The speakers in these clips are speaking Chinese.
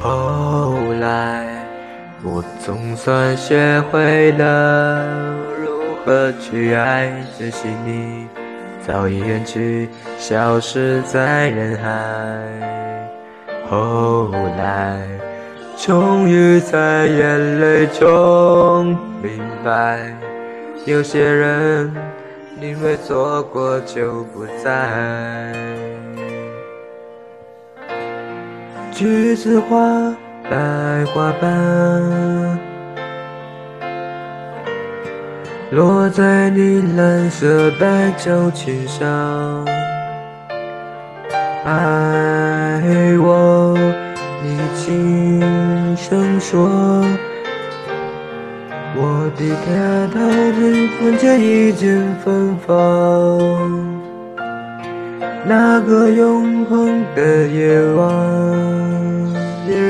后来我总算学会了如何去爱，可惜你早已远去，消失在人海。后来，终于在眼泪中明白，有些人因为错过就不在。栀子花。白花瓣落在你蓝色百褶裙上，爱我，你轻声说，我的天头只闻见一阵芬芳，那个永恒的夜晚。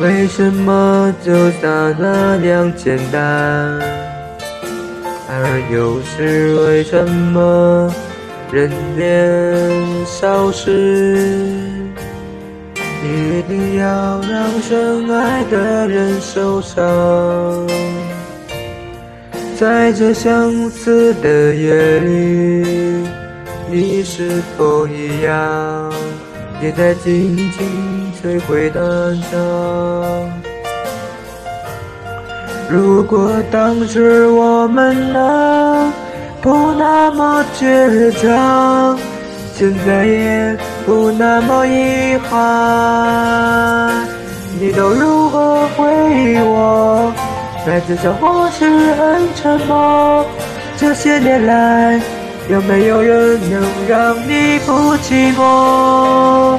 为什么就像那样简单？而又是为什么人年少时，一定要让深爱的人受伤？在这相似的夜里，你是否一样，也在静静？谁会担当。如果当时我们能不那么倔强，现在也不那么遗憾。你都如何回忆我？在这小或是很沉默。这些年来，有没有人能让你不寂寞？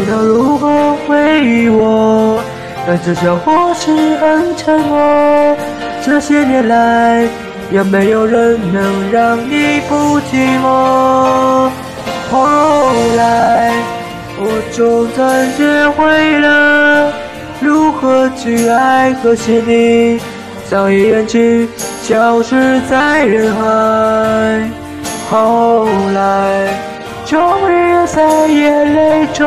你都如何回忆我？在这小或是很沉默。这些年来，有没有人能让你不寂寞？后来，我总算学会了如何去爱，可惜你早已远去，消失在人海。后来。终于在眼泪中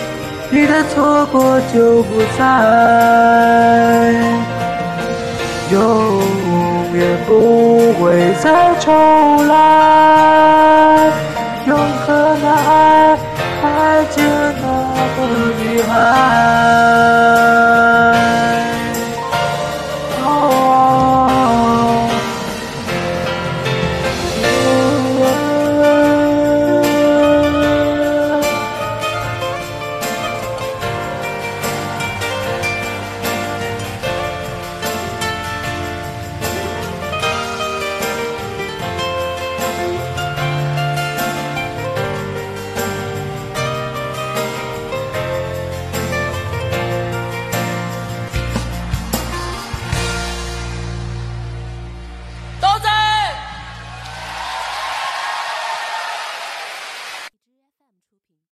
你的错过就不再，永远不会再重来，用何来爱见那个女孩？